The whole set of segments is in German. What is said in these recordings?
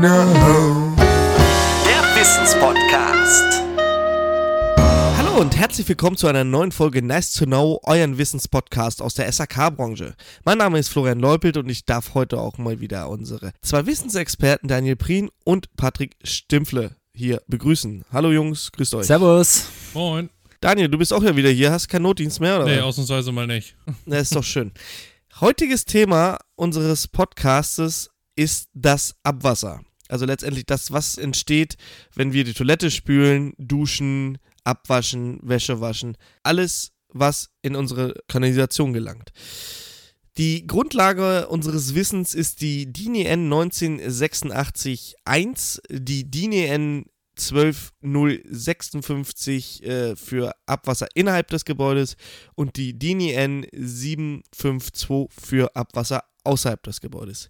know. Der Wissenspodcast. Hallo und herzlich willkommen zu einer neuen Folge Nice to Know, euren Wissenspodcast aus der SAK-Branche. Mein Name ist Florian Leupelt und ich darf heute auch mal wieder unsere zwei Wissensexperten Daniel Prien und Patrick Stimpfle hier begrüßen. Hallo Jungs, grüßt euch. Servus. Moin. Daniel, du bist auch ja wieder hier, hast keinen Notdienst mehr, oder? Nee, ausnahmsweise mal nicht. Na, ist doch schön. Heutiges Thema unseres Podcastes ist das Abwasser. Also letztendlich das, was entsteht, wenn wir die Toilette spülen, duschen, abwaschen, Wäsche waschen. Alles, was in unsere Kanalisation gelangt. Die Grundlage unseres Wissens ist die DIN EN 1986-1, die DIN EN 12056 äh, für Abwasser innerhalb des Gebäudes und die DIN EN 752 für Abwasser außerhalb des Gebäudes.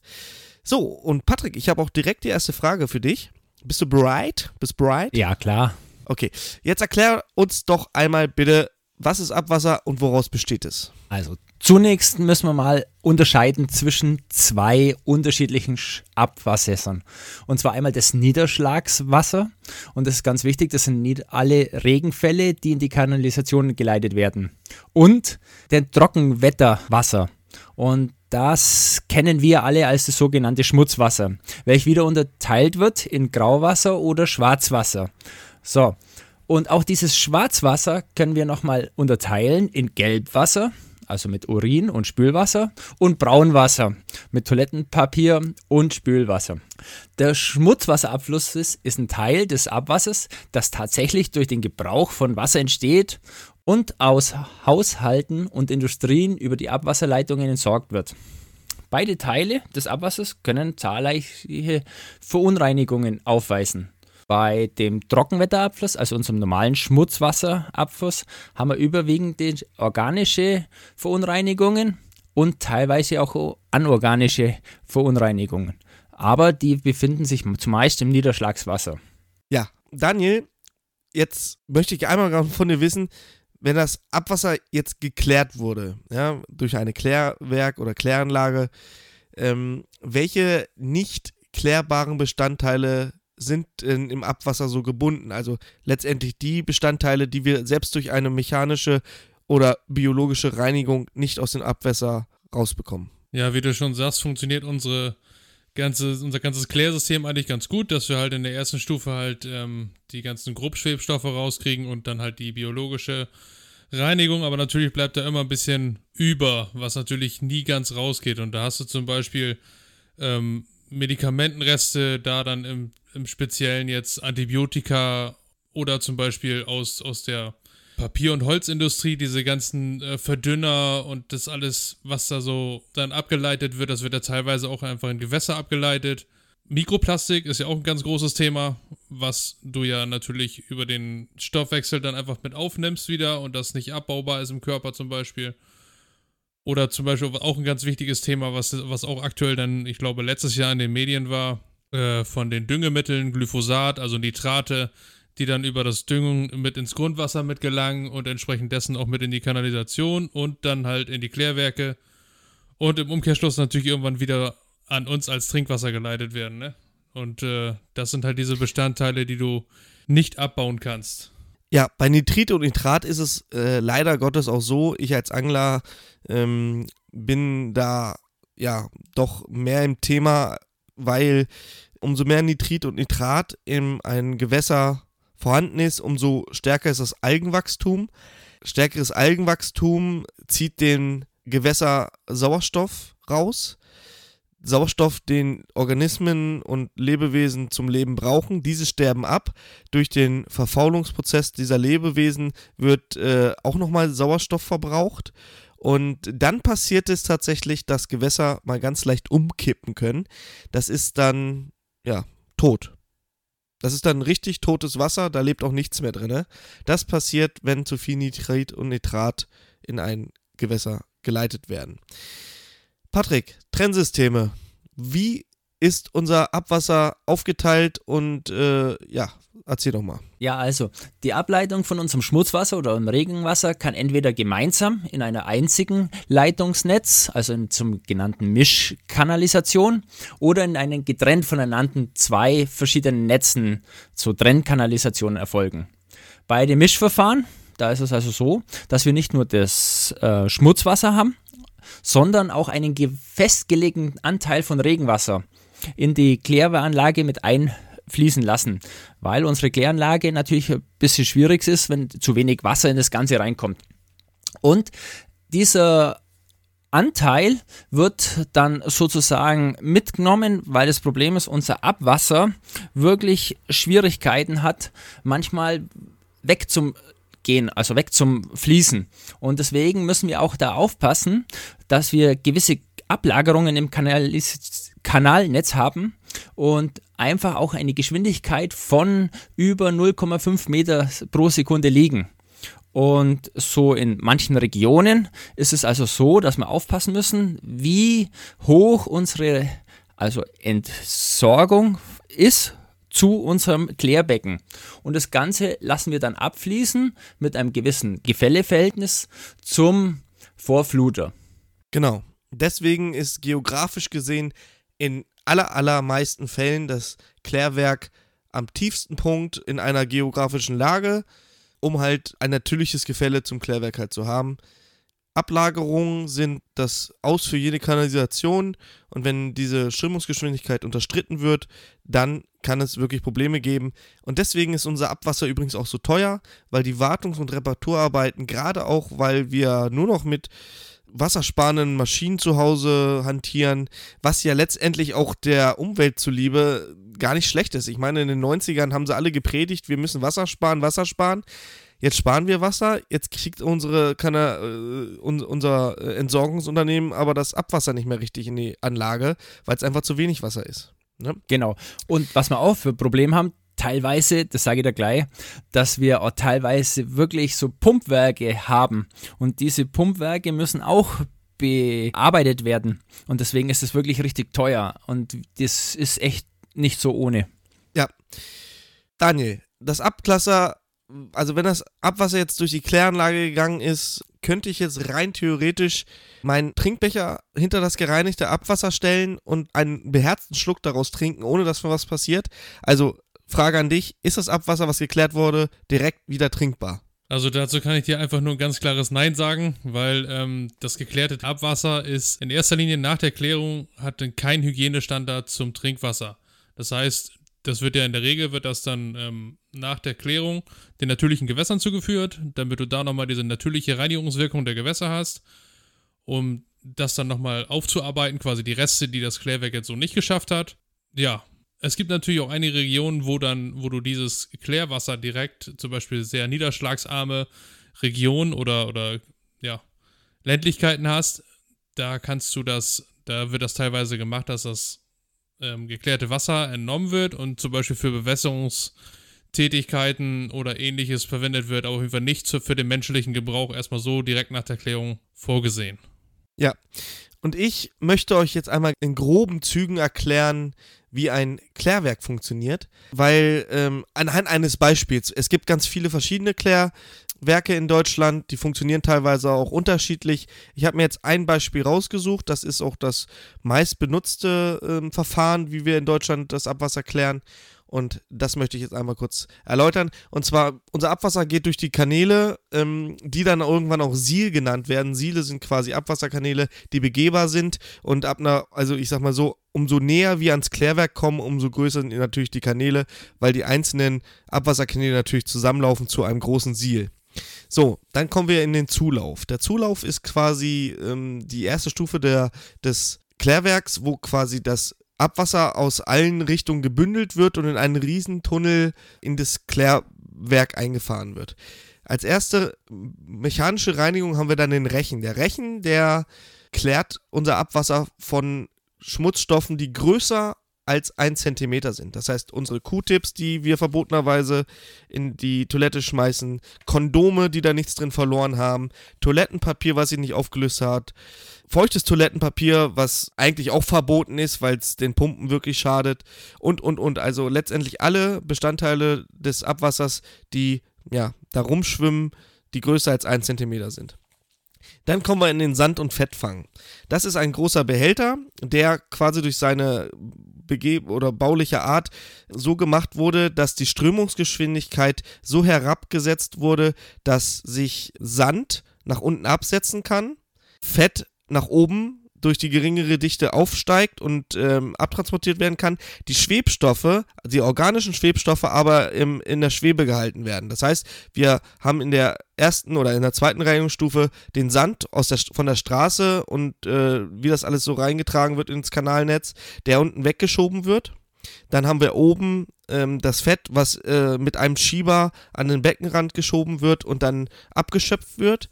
So, und Patrick, ich habe auch direkt die erste Frage für dich. Bist du bereit? Bist bereit? Ja, klar. Okay, jetzt erklär uns doch einmal bitte, was ist Abwasser und woraus besteht es? Also zunächst müssen wir mal unterscheiden zwischen zwei unterschiedlichen Sch- Abwassern. Und zwar einmal das Niederschlagswasser. Und das ist ganz wichtig, das sind alle Regenfälle, die in die Kanalisation geleitet werden. Und der Trockenwetterwasser. Und das kennen wir alle als das sogenannte Schmutzwasser, welches wieder unterteilt wird in Grauwasser oder Schwarzwasser. So, und auch dieses Schwarzwasser können wir nochmal unterteilen in Gelbwasser, also mit Urin und Spülwasser, und Braunwasser mit Toilettenpapier und Spülwasser. Der Schmutzwasserabfluss ist, ein Teil des Abwassers, das tatsächlich durch den Gebrauch von Wasser entsteht und aus Haushalten und Industrien über die Abwasserleitungen entsorgt wird. Beide Teile des Abwassers können zahlreiche Verunreinigungen aufweisen. Bei dem Trockenwetterabfluss, also unserem normalen Schmutzwasserabfluss, haben wir überwiegend organische Verunreinigungen und teilweise auch anorganische Verunreinigungen. Aber die befinden sich zumeist im Niederschlagswasser. Ja, Daniel, jetzt möchte ich einmal von dir wissen, wenn das Abwasser jetzt geklärt wurde, ja, durch eine Klärwerk oder Kläranlage, ähm, welche nicht klärbaren Bestandteile sind in, im Abwasser so gebunden? Also letztendlich die Bestandteile, die wir selbst durch eine mechanische oder biologische Reinigung nicht aus dem Abwasser rausbekommen. Ja, wie du schon sagst, funktioniert unsere ganze, unser ganzes Klärsystem eigentlich ganz gut, dass wir halt in der ersten Stufe halt ähm, die ganzen Grobschwebstoffe rauskriegen und dann halt die biologische Reinigung, aber natürlich bleibt da immer ein bisschen über, was natürlich nie ganz rausgeht. Und da hast du zum Beispiel ähm, Medikamentenreste, da dann im, im Speziellen jetzt Antibiotika oder zum Beispiel aus, aus der Papier- und Holzindustrie, diese ganzen äh, Verdünner und das alles, was da so dann abgeleitet wird, das wird ja teilweise auch einfach in Gewässer abgeleitet. Mikroplastik ist ja auch ein ganz großes Thema, was du ja natürlich über den Stoffwechsel dann einfach mit aufnimmst wieder und das nicht abbaubar ist im Körper zum Beispiel. Oder zum Beispiel auch ein ganz wichtiges Thema, was, was auch aktuell dann, ich glaube, letztes Jahr in den Medien war, äh, von den Düngemitteln, Glyphosat, also Nitrate, die dann über das Düngung mit ins Grundwasser mitgelangen und entsprechend dessen auch mit in die Kanalisation und dann halt in die Klärwerke und im Umkehrschluss natürlich irgendwann wieder an uns als Trinkwasser geleitet werden, ne? Und äh, das sind halt diese Bestandteile, die du nicht abbauen kannst. Ja, bei Nitrit und Nitrat ist es äh, leider Gottes auch so, ich als Angler ähm, bin da ja doch mehr im Thema, weil umso mehr Nitrit und Nitrat in einem Gewässer vorhanden ist, umso stärker ist das Algenwachstum. Stärkeres Algenwachstum zieht den Gewässer Sauerstoff raus. Sauerstoff, den Organismen und Lebewesen zum Leben brauchen. Diese sterben ab. Durch den Verfaulungsprozess dieser Lebewesen wird äh, auch nochmal Sauerstoff verbraucht. Und dann passiert es tatsächlich, dass Gewässer mal ganz leicht umkippen können. Das ist dann, ja, tot. Das ist dann richtig totes Wasser, da lebt auch nichts mehr drin. Das passiert, wenn zu viel Nitrit und Nitrat in ein Gewässer geleitet werden. Patrick, Trennsysteme. Wie ist unser Abwasser aufgeteilt und äh, ja, erzähl doch mal. Ja, also die Ableitung von unserem Schmutzwasser oder dem Regenwasser kann entweder gemeinsam in einer einzigen Leitungsnetz, also in, zum genannten Mischkanalisation, oder in einen getrennt voneinanden zwei verschiedenen Netzen zur Trennkanalisation erfolgen. Bei dem Mischverfahren, da ist es also so, dass wir nicht nur das äh, Schmutzwasser haben, sondern auch einen festgelegten Anteil von Regenwasser in die Kläranlage mit einfließen lassen, weil unsere Kläranlage natürlich ein bisschen schwierig ist, wenn zu wenig Wasser in das Ganze reinkommt. Und dieser Anteil wird dann sozusagen mitgenommen, weil das Problem ist, unser Abwasser wirklich Schwierigkeiten hat, manchmal weg zum gehen, also weg zum Fließen. Und deswegen müssen wir auch da aufpassen, dass wir gewisse Ablagerungen im Kanalis Kanalnetz haben und einfach auch eine Geschwindigkeit von über 0,5 Meter pro Sekunde liegen. Und so in manchen Regionen ist es also so, dass wir aufpassen müssen, wie hoch unsere also Entsorgung ist zu unserem Klärbecken. Und das Ganze lassen wir dann abfließen mit einem gewissen Gefälleverhältnis zum Vorfluter. Genau. Deswegen ist geografisch gesehen in aller, allermeisten Fällen das Klärwerk am tiefsten Punkt in einer geografischen Lage, um halt ein natürliches Gefälle zum Klärwerk halt zu haben. Ablagerungen sind das Aus für jede Kanalisation und wenn diese Strömungsgeschwindigkeit unterstritten wird, dann kann es wirklich Probleme geben. Und deswegen ist unser Abwasser übrigens auch so teuer, weil die Wartungs- und Reparaturarbeiten, gerade auch, weil wir nur noch mit wassersparenden Maschinen zu Hause hantieren, was ja letztendlich auch der Umwelt zuliebe gar nicht schlecht ist. Ich meine, in den 90ern haben sie alle gepredigt, wir müssen Wasser sparen, Wasser sparen. Jetzt sparen wir Wasser, jetzt kriegt unsere, kann er, äh, unser Entsorgungsunternehmen aber das Abwasser nicht mehr richtig in die Anlage, weil es einfach zu wenig Wasser ist. Ne? Genau. Und was wir auch für Probleme haben, teilweise, das sage ich da gleich, dass wir auch teilweise wirklich so Pumpwerke haben. Und diese Pumpwerke müssen auch bearbeitet werden. Und deswegen ist es wirklich richtig teuer. Und das ist echt nicht so ohne. Ja. Daniel, das Abklasser, also wenn das Abwasser jetzt durch die Kläranlage gegangen ist, könnte ich jetzt rein theoretisch meinen Trinkbecher hinter das gereinigte Abwasser stellen und einen beherzten Schluck daraus trinken, ohne dass mir was passiert. Also Frage an dich, ist das Abwasser, was geklärt wurde, direkt wieder trinkbar? Also dazu kann ich dir einfach nur ein ganz klares Nein sagen, weil ähm, das geklärte Abwasser ist in erster Linie nach der Klärung hat kein Hygienestandard zum Trinkwasser. Das heißt, das wird ja in der Regel, wird das dann ähm, nach der Klärung den natürlichen Gewässern zugeführt, damit du da nochmal diese natürliche Reinigungswirkung der Gewässer hast, um das dann nochmal aufzuarbeiten, quasi die Reste, die das Klärwerk jetzt so nicht geschafft hat. Ja, es gibt natürlich auch einige Regionen, wo dann, wo du dieses Klärwasser direkt, zum Beispiel sehr niederschlagsarme Regionen oder, oder ja, Ländlichkeiten hast, da kannst du das, da wird das teilweise gemacht, dass das ähm, geklärte Wasser entnommen wird und zum Beispiel für Bewässerungstätigkeiten oder ähnliches verwendet wird, aber auf jeden Fall nicht für den menschlichen Gebrauch erstmal so direkt nach der Klärung vorgesehen. Ja, und ich möchte euch jetzt einmal in groben Zügen erklären, wie ein Klärwerk funktioniert, weil ähm, anhand eines Beispiels, es gibt ganz viele verschiedene Klärwerke in Deutschland, die funktionieren teilweise auch unterschiedlich. Ich habe mir jetzt ein Beispiel rausgesucht, das ist auch das meistbenutzte ähm, Verfahren, wie wir in Deutschland das Abwasser klären. Und das möchte ich jetzt einmal kurz erläutern. Und zwar, unser Abwasser geht durch die Kanäle, ähm, die dann irgendwann auch Siel genannt werden. Siele sind quasi Abwasserkanäle, die begehbar sind. Und ab einer, also ich sag mal so, umso näher wir ans Klärwerk kommen, umso größer sind natürlich die Kanäle, weil die einzelnen Abwasserkanäle natürlich zusammenlaufen zu einem großen Siel. So, dann kommen wir in den Zulauf. Der Zulauf ist quasi ähm, die erste Stufe der, des Klärwerks, wo quasi das Abwasser aus allen Richtungen gebündelt wird und in einen Riesentunnel in das Klärwerk eingefahren wird. Als erste mechanische Reinigung haben wir dann den Rechen. Der Rechen, der klärt unser Abwasser von Schmutzstoffen, die größer als ein Zentimeter sind. Das heißt, unsere Q-Tips, die wir verbotenerweise in die Toilette schmeißen, Kondome, die da nichts drin verloren haben, Toilettenpapier, was sich nicht aufgelöst hat, feuchtes Toilettenpapier, was eigentlich auch verboten ist, weil es den Pumpen wirklich schadet und, und, und. Also letztendlich alle Bestandteile des Abwassers, die ja da rumschwimmen, die größer als ein Zentimeter sind. Dann kommen wir in den Sand- und Fettfang. Das ist ein großer Behälter, der quasi durch seine Bege oder bauliche Art so gemacht wurde, dass die Strömungsgeschwindigkeit so herabgesetzt wurde, dass sich Sand nach unten absetzen kann, Fett nach oben durch die geringere Dichte aufsteigt und ähm, abtransportiert werden kann, die Schwebstoffe, die organischen Schwebstoffe aber im, in der Schwebe gehalten werden. Das heißt, wir haben in der ersten oder in der zweiten Reinigungsstufe den Sand aus der, von der Straße und äh, wie das alles so reingetragen wird ins Kanalnetz, der unten weggeschoben wird. Dann haben wir oben ähm, das Fett, was äh, mit einem Schieber an den Beckenrand geschoben wird und dann abgeschöpft wird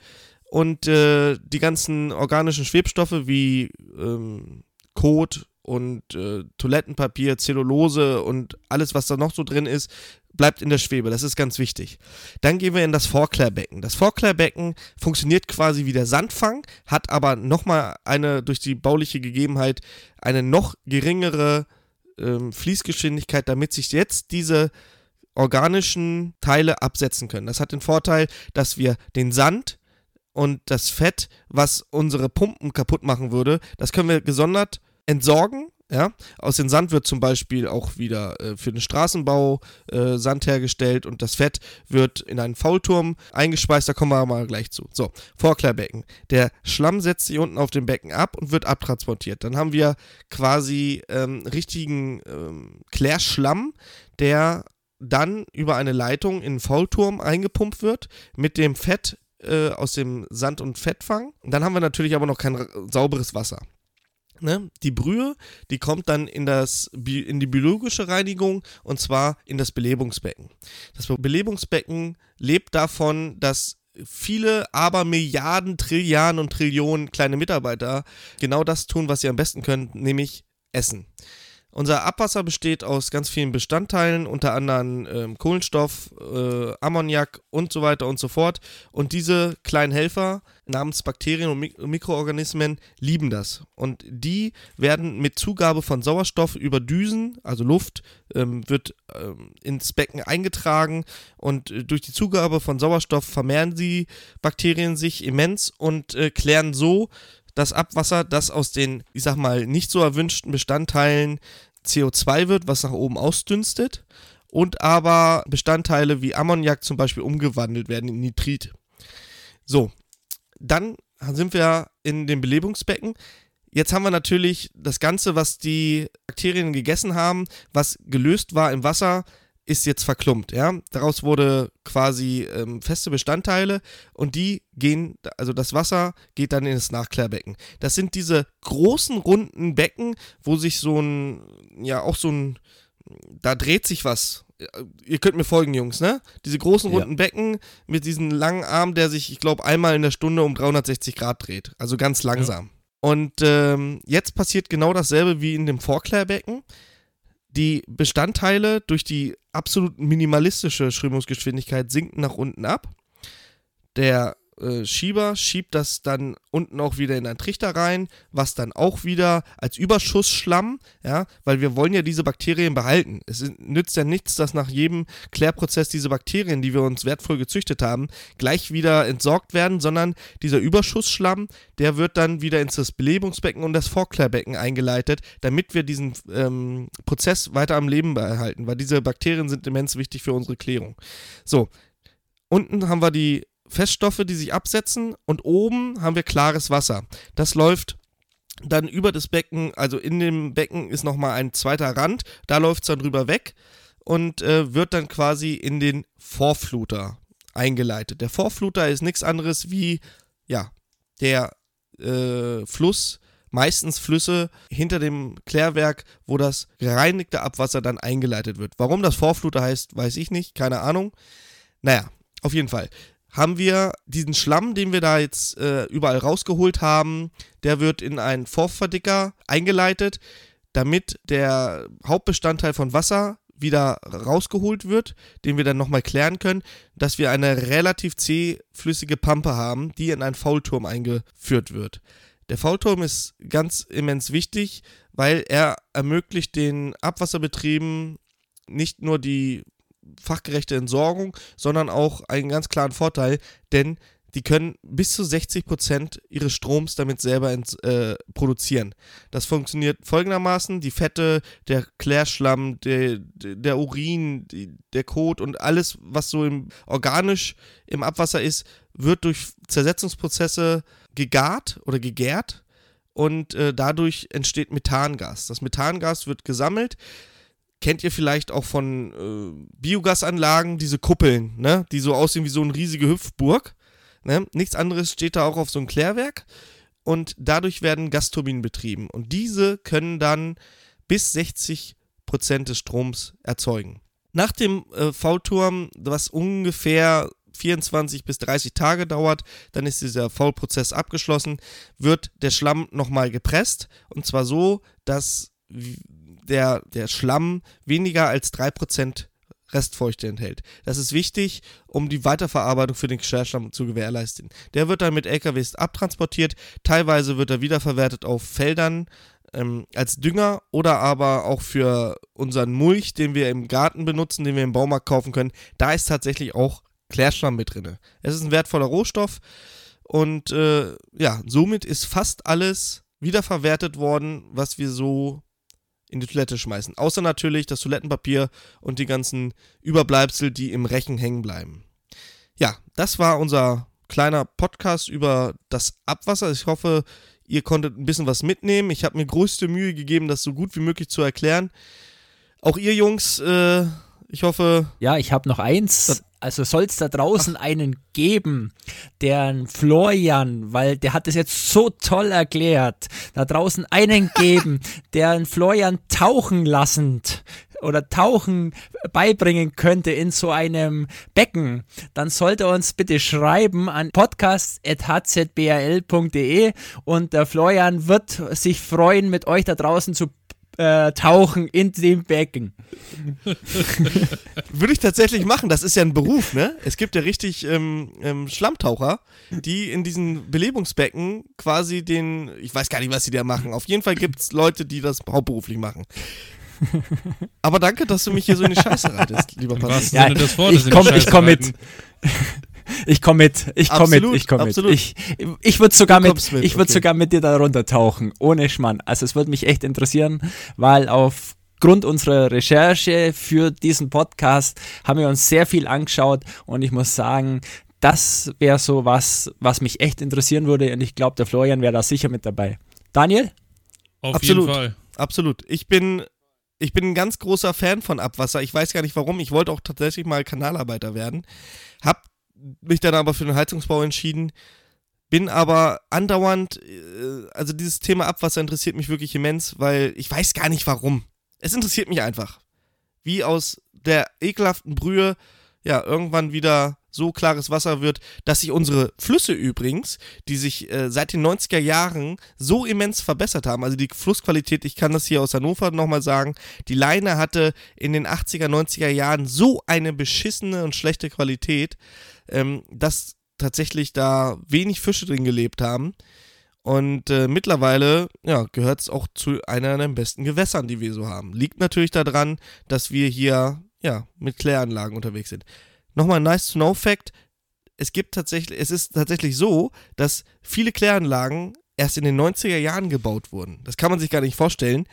und äh, die ganzen organischen Schwebstoffe wie ähm, Kot und äh, Toilettenpapier, Zellulose und alles, was da noch so drin ist, bleibt in der Schwebe. Das ist ganz wichtig. Dann gehen wir in das Vorklärbecken. Das Vorklärbecken funktioniert quasi wie der Sandfang, hat aber nochmal eine, durch die bauliche Gegebenheit, eine noch geringere ähm, Fließgeschwindigkeit, damit sich jetzt diese organischen Teile absetzen können. Das hat den Vorteil, dass wir den Sand und das Fett, was unsere Pumpen kaputt machen würde, das können wir gesondert entsorgen. Ja, aus dem Sand wird zum Beispiel auch wieder äh, für den Straßenbau äh, Sand hergestellt und das Fett wird in einen Faulturm eingespeist. Da kommen wir mal gleich zu. So, Vorklärbecken. Der Schlamm setzt sich unten auf dem Becken ab und wird abtransportiert. Dann haben wir quasi ähm, richtigen ähm, Klärschlamm, der dann über eine Leitung in den Faulturm eingepumpt wird, mit dem Fett äh, aus dem Sand- und Fettfang. Dann haben wir natürlich aber noch kein sauberes Wasser. Ne? Die Brühe, die kommt dann in, das, in die biologische Reinigung und zwar in das Belebungsbecken. Das Belebungsbecken lebt davon, dass viele, aber Milliarden, Trilliarden und Trillionen kleine Mitarbeiter genau das tun, was sie am besten können, nämlich essen. Unser Abwasser besteht aus ganz vielen Bestandteilen, unter anderem ähm, Kohlenstoff, äh, Ammoniak und so weiter und so fort. Und diese kleinen Helfer namens Bakterien und Mik Mikroorganismen lieben das. Und die werden mit Zugabe von Sauerstoff über Düsen, also Luft, ähm, wird ähm, ins Becken eingetragen. Und äh, durch die Zugabe von Sauerstoff vermehren die Bakterien sich immens und äh, klären so das Abwasser, das aus den, ich sag mal, nicht so erwünschten Bestandteilen CO2 wird, was nach oben ausdünstet, und aber Bestandteile wie Ammoniak zum Beispiel umgewandelt werden in Nitrit. So, dann sind wir in dem Belebungsbecken. Jetzt haben wir natürlich das Ganze, was die Bakterien gegessen haben, was gelöst war im Wasser, ist jetzt verklumpt. Ja? Daraus wurde quasi ähm, feste Bestandteile und die gehen, also das Wasser geht dann in das Nachklärbecken. Das sind diese großen runden Becken, wo sich so ein, ja auch so ein, da dreht sich was. Ihr könnt mir folgen, Jungs, ne? Diese großen runden ja. Becken mit diesem langen Arm, der sich, ich glaube, einmal in der Stunde um 360 Grad dreht. Also ganz langsam. Ja. Und ähm, jetzt passiert genau dasselbe wie in dem Vorklärbecken die Bestandteile durch die absolut minimalistische Strömungsgeschwindigkeit sinken nach unten ab. Der äh, Schieber schiebt das dann unten auch wieder in einen Trichter rein, was dann auch wieder als Überschussschlamm, ja, weil wir wollen ja diese Bakterien behalten. Es nützt ja nichts, dass nach jedem Klärprozess diese Bakterien, die wir uns wertvoll gezüchtet haben, gleich wieder entsorgt werden, sondern dieser Überschussschlamm, der wird dann wieder ins das Belebungsbecken und das Vorklärbecken eingeleitet, damit wir diesen ähm, Prozess weiter am Leben behalten, weil diese Bakterien sind immens wichtig für unsere Klärung. So, unten haben wir die Feststoffe, die sich absetzen und oben haben wir klares Wasser. Das läuft dann über das Becken, also in dem Becken ist nochmal ein zweiter Rand, da läuft es dann drüber weg und äh, wird dann quasi in den Vorfluter eingeleitet. Der Vorfluter ist nichts anderes wie, ja, der äh, Fluss, meistens Flüsse hinter dem Klärwerk, wo das gereinigte Abwasser dann eingeleitet wird. Warum das Vorfluter heißt, weiß ich nicht, keine Ahnung. Naja, auf jeden Fall haben wir diesen Schlamm, den wir da jetzt äh, überall rausgeholt haben, der wird in einen Vorverdicker eingeleitet. damit der Hauptbestandteil von Wasser wieder rausgeholt wird, den wir dann nochmal klären können, dass wir eine relativ zähflüssige Pampe haben, die in einen Faulturm eingeführt wird. Der Faulturm ist ganz immens wichtig, weil er ermöglicht den Abwasserbetrieben nicht nur die fachgerechte Entsorgung, sondern auch einen ganz klaren Vorteil, denn die können bis zu 60% ihres Stroms damit selber ent, äh, produzieren. Das funktioniert folgendermaßen: Die Fette, der Klärschlamm, der, der Urin, der Kot und alles, was so im, organisch im Abwasser ist, wird durch Zersetzungsprozesse gegart oder gegärt und äh, dadurch entsteht Methangas. Das Methangas wird gesammelt. Kennt ihr vielleicht auch von äh, Biogasanlagen, diese Kuppeln, ne? die so aussehen wie so eine riesige Hüpfburg? Ne? Nichts anderes steht da auch auf so einem Klärwerk und dadurch werden Gasturbinen betrieben. Und diese können dann bis 60 Prozent des Stroms erzeugen. Nach dem äh, V-Turm, was ungefähr 24 bis 30 Tage dauert, dann ist dieser Faulprozess abgeschlossen, wird der Schlamm nochmal gepresst und zwar so, dass der, der Schlamm weniger als 3% Restfeuchte enthält. Das ist wichtig, um die Weiterverarbeitung für den Klärschlamm zu gewährleisten. Der wird dann mit LKWs abtransportiert, teilweise wird er wiederverwertet auf Feldern ähm, als Dünger oder aber auch für unseren Mulch, den wir im Garten benutzen, den wir im Baumarkt kaufen können. Da ist tatsächlich auch Klärschlamm mit drin. Es ist ein wertvoller Rohstoff und äh, ja, somit ist fast alles wiederverwertet worden, was wir so in die Toilette schmeißen. Außer natürlich das Toilettenpapier und die ganzen Überbleibsel, die im Rechen hängen bleiben. Ja, das war unser kleiner Podcast über das Abwasser. Ich hoffe, ihr konntet ein bisschen was mitnehmen. Ich habe mir größte Mühe gegeben, das so gut wie möglich zu erklären. Auch ihr Jungs, äh, ich hoffe. Ja, ich habe noch eins. Also soll es da draußen Ach. einen geben, der Florian, weil der hat es jetzt so toll erklärt, da draußen einen geben, der einen Florian tauchen lassend oder tauchen beibringen könnte in so einem Becken, dann sollte uns bitte schreiben an podcast.hzbrl.de und der Florian wird sich freuen, mit euch da draußen zu äh, tauchen in dem Becken. Würde ich tatsächlich machen. Das ist ja ein Beruf, ne? Es gibt ja richtig ähm, ähm, Schlammtaucher, die in diesen Belebungsbecken quasi den, ich weiß gar nicht, was sie da machen. Auf jeden Fall gibt es Leute, die das hauptberuflich machen. Aber danke, dass du mich hier so in die Scheiße reitest, lieber Patrick. Ja, ich komme komm mit. Ich komme mit, ich komme mit, ich komme mit. Ich, ich würde sogar mit, mit, ich würde okay. sogar mit dir da runtertauchen, ohne Schmann. Also es würde mich echt interessieren, weil aufgrund unserer Recherche für diesen Podcast haben wir uns sehr viel angeschaut und ich muss sagen, das wäre so was, was mich echt interessieren würde und ich glaube, der Florian wäre da sicher mit dabei. Daniel? Auf Absolut. jeden Fall. Absolut. Ich bin ich bin ein ganz großer Fan von Abwasser. Ich weiß gar nicht warum. Ich wollte auch tatsächlich mal Kanalarbeiter werden. Hab mich dann aber für den Heizungsbau entschieden. Bin aber andauernd, äh, also dieses Thema Abwasser interessiert mich wirklich immens, weil ich weiß gar nicht warum. Es interessiert mich einfach. Wie aus der ekelhaften Brühe ja irgendwann wieder so klares Wasser wird, dass sich unsere Flüsse übrigens, die sich äh, seit den 90er Jahren so immens verbessert haben, also die Flussqualität, ich kann das hier aus Hannover nochmal sagen, die Leine hatte in den 80er, 90er Jahren so eine beschissene und schlechte Qualität, ähm, dass tatsächlich da wenig Fische drin gelebt haben. Und äh, mittlerweile ja, gehört es auch zu einer der besten Gewässern, die wir so haben. Liegt natürlich daran, dass wir hier ja, mit Kläranlagen unterwegs sind. Nochmal ein nice to know Fact. Es gibt tatsächlich, es ist tatsächlich so, dass viele Kläranlagen erst in den 90er Jahren gebaut wurden. Das kann man sich gar nicht vorstellen,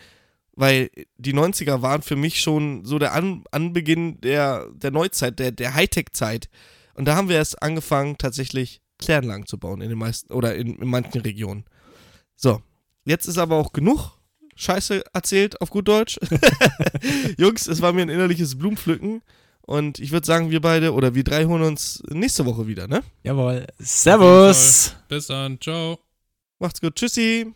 weil die 90er waren für mich schon so der An Anbeginn der, der Neuzeit, der, der Hightech-Zeit. Und da haben wir erst angefangen, tatsächlich Kläranlagen zu bauen in den meisten oder in, in manchen Regionen. So, jetzt ist aber auch genug Scheiße erzählt auf gut Deutsch. Jungs, es war mir ein innerliches Blumenpflücken. Und ich würde sagen, wir beide oder wir drei holen uns nächste Woche wieder, ne? Jawohl. Servus. Bis dann. Ciao. Macht's gut. Tschüssi.